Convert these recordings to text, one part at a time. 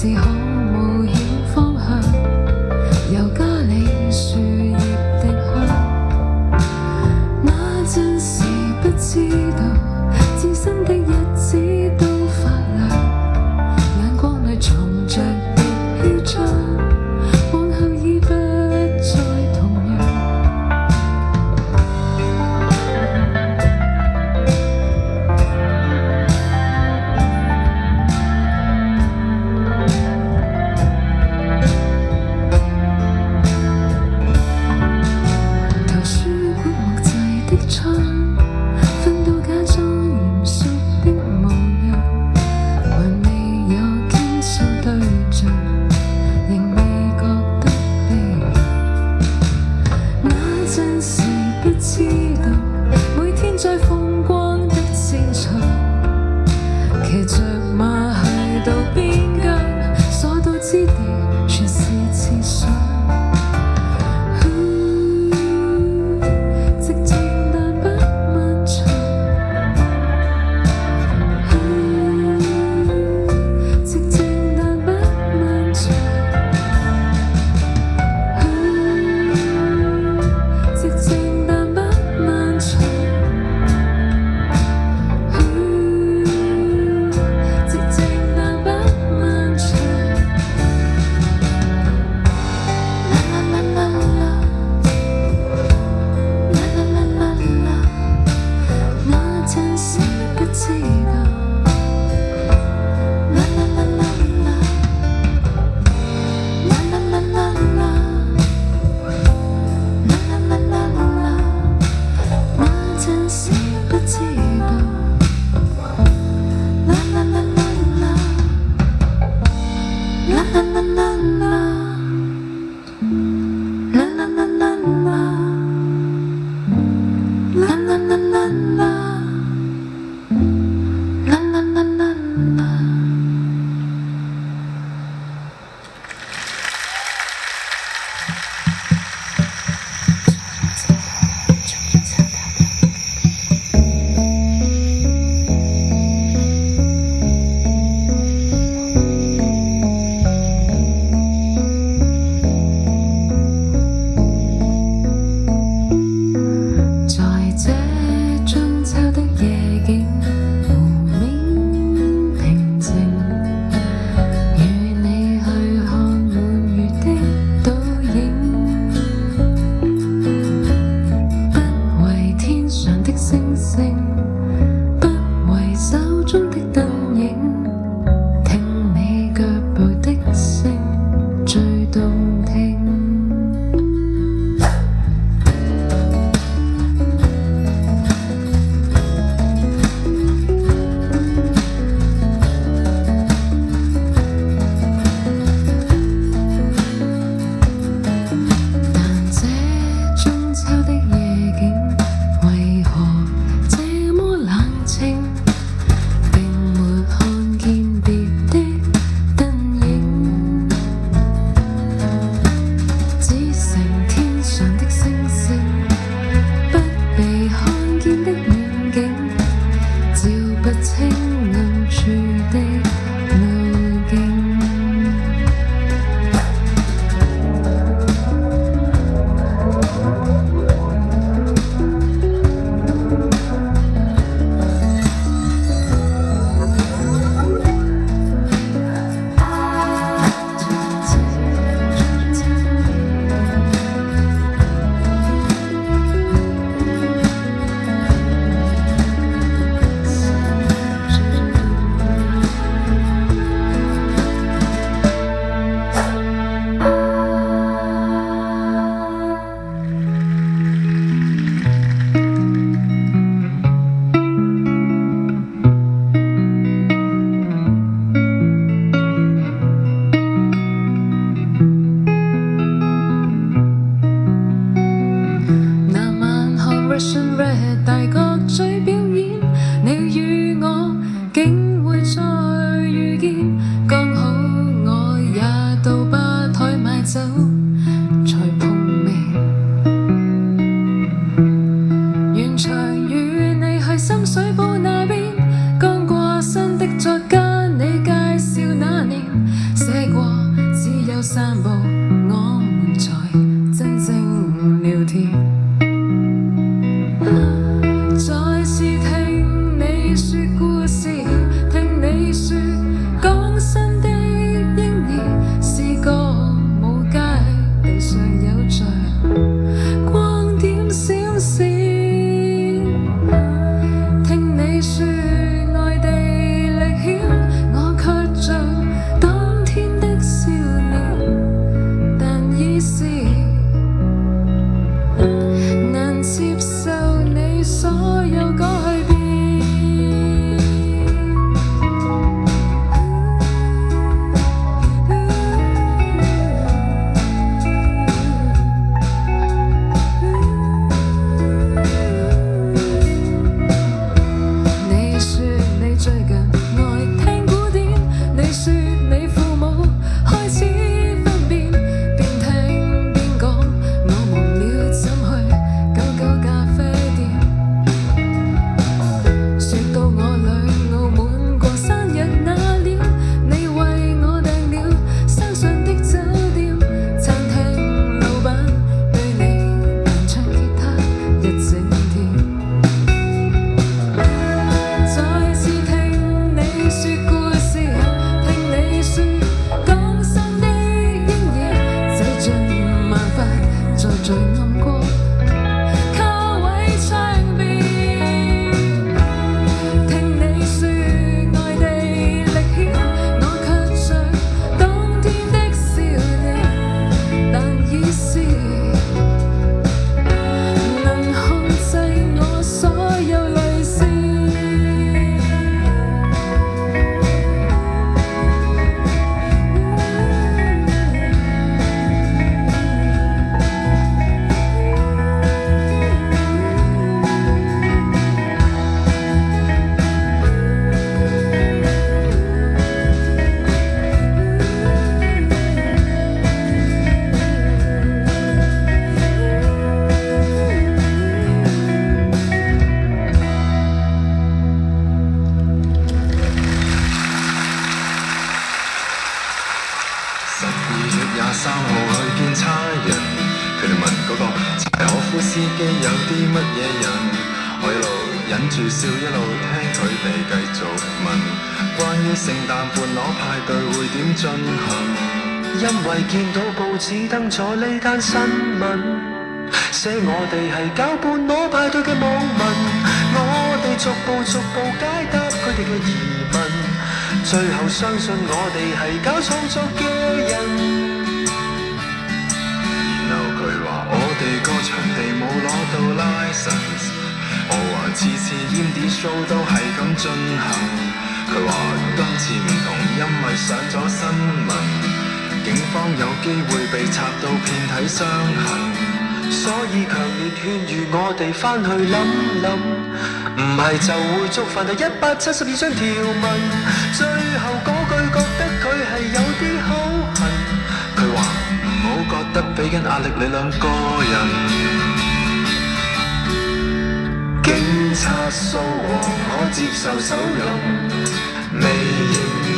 是可。间新闻写我哋系搞半裸派对嘅网民，我哋逐步逐步解答佢哋嘅疑问，最后相信我哋系搞创作嘅人。然后佢话我哋个场地冇攞到 license，我话次次 show 都系咁进行，佢话今次唔同，因为上咗新闻。警方有機會被插到遍體傷痕，所以強烈勸喻我哋翻去諗諗，唔係就會觸犯第一百七十二張條文。最後嗰句覺得佢係有啲口痕，佢話唔好覺得俾緊壓力你兩個人。警察扫黄，可接受手印，微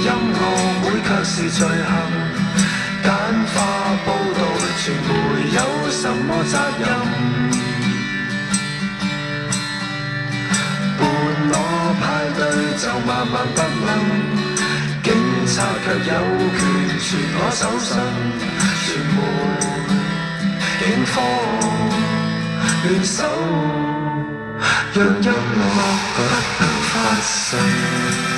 型音樂會卻是罪行。简化报道，传媒有什么责任？伴我派对就慢慢不能，警察却有权传我守信。传媒警方联手，让音乐不能发生。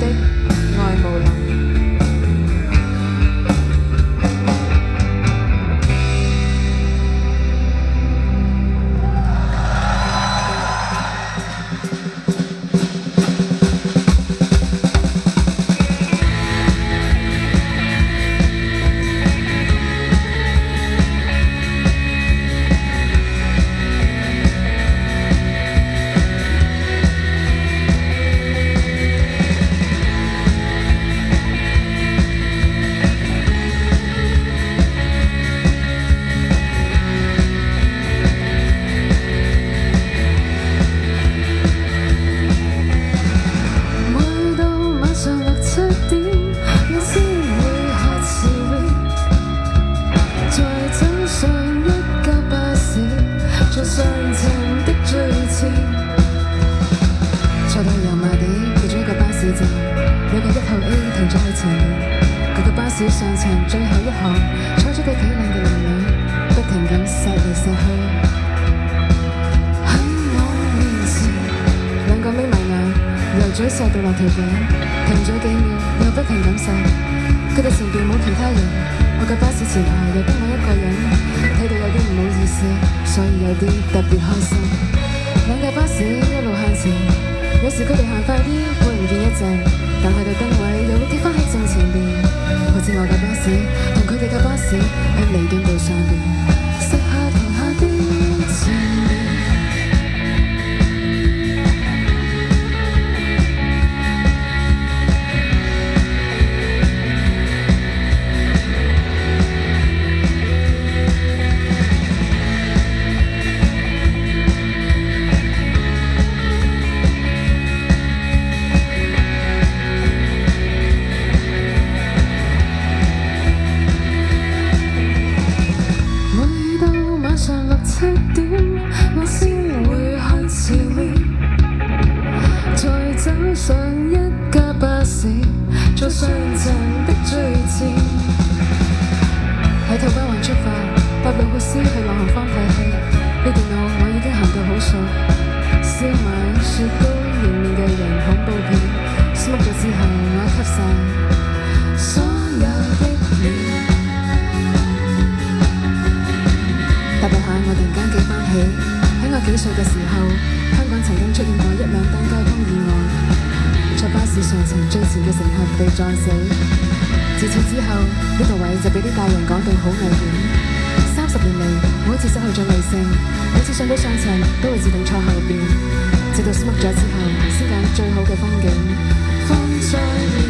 holiday? 其他人，我嘅巴士前排又得我一个人，睇到有啲唔好意思，所以有啲特别开心。两架巴士一路向前，有时佢哋行快啲，会唔见一阵，但去到灯位又会跌翻喺正前边，好似我嘅巴士同佢哋嘅巴士喺离端道上边。岁嘅时候，香港曾经出现过一两单交通意外，在巴士上层最前嘅乘客被撞死。自此之后，呢个位就俾啲大人讲到好危险。三十年嚟，每次失去咗理性，每次上到上层都会自动坐后边，直到 smoke 咗之后，先拣最好嘅风景。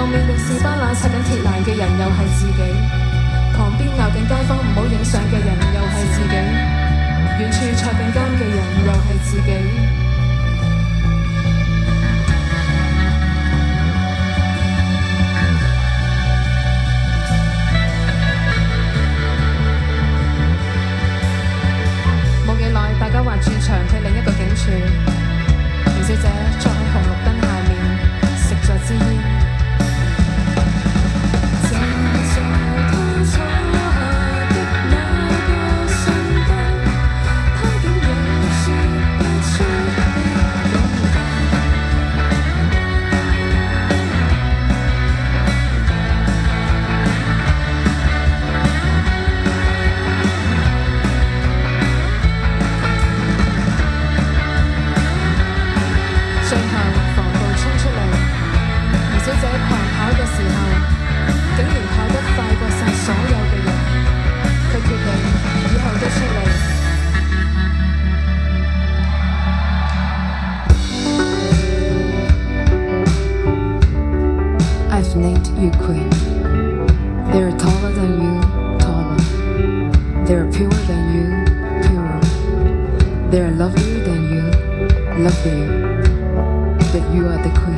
后面用士巴拿插紧铁栏嘅人又系自己，旁边闹紧街坊唔好影相嘅人又系自己，远处坐紧监嘅人又系自己。冇几耐，大家还转场去另一个警署，吴小姐再红。They're purer than you, purer. They're lovelier than you, lovelier. But you are the queen.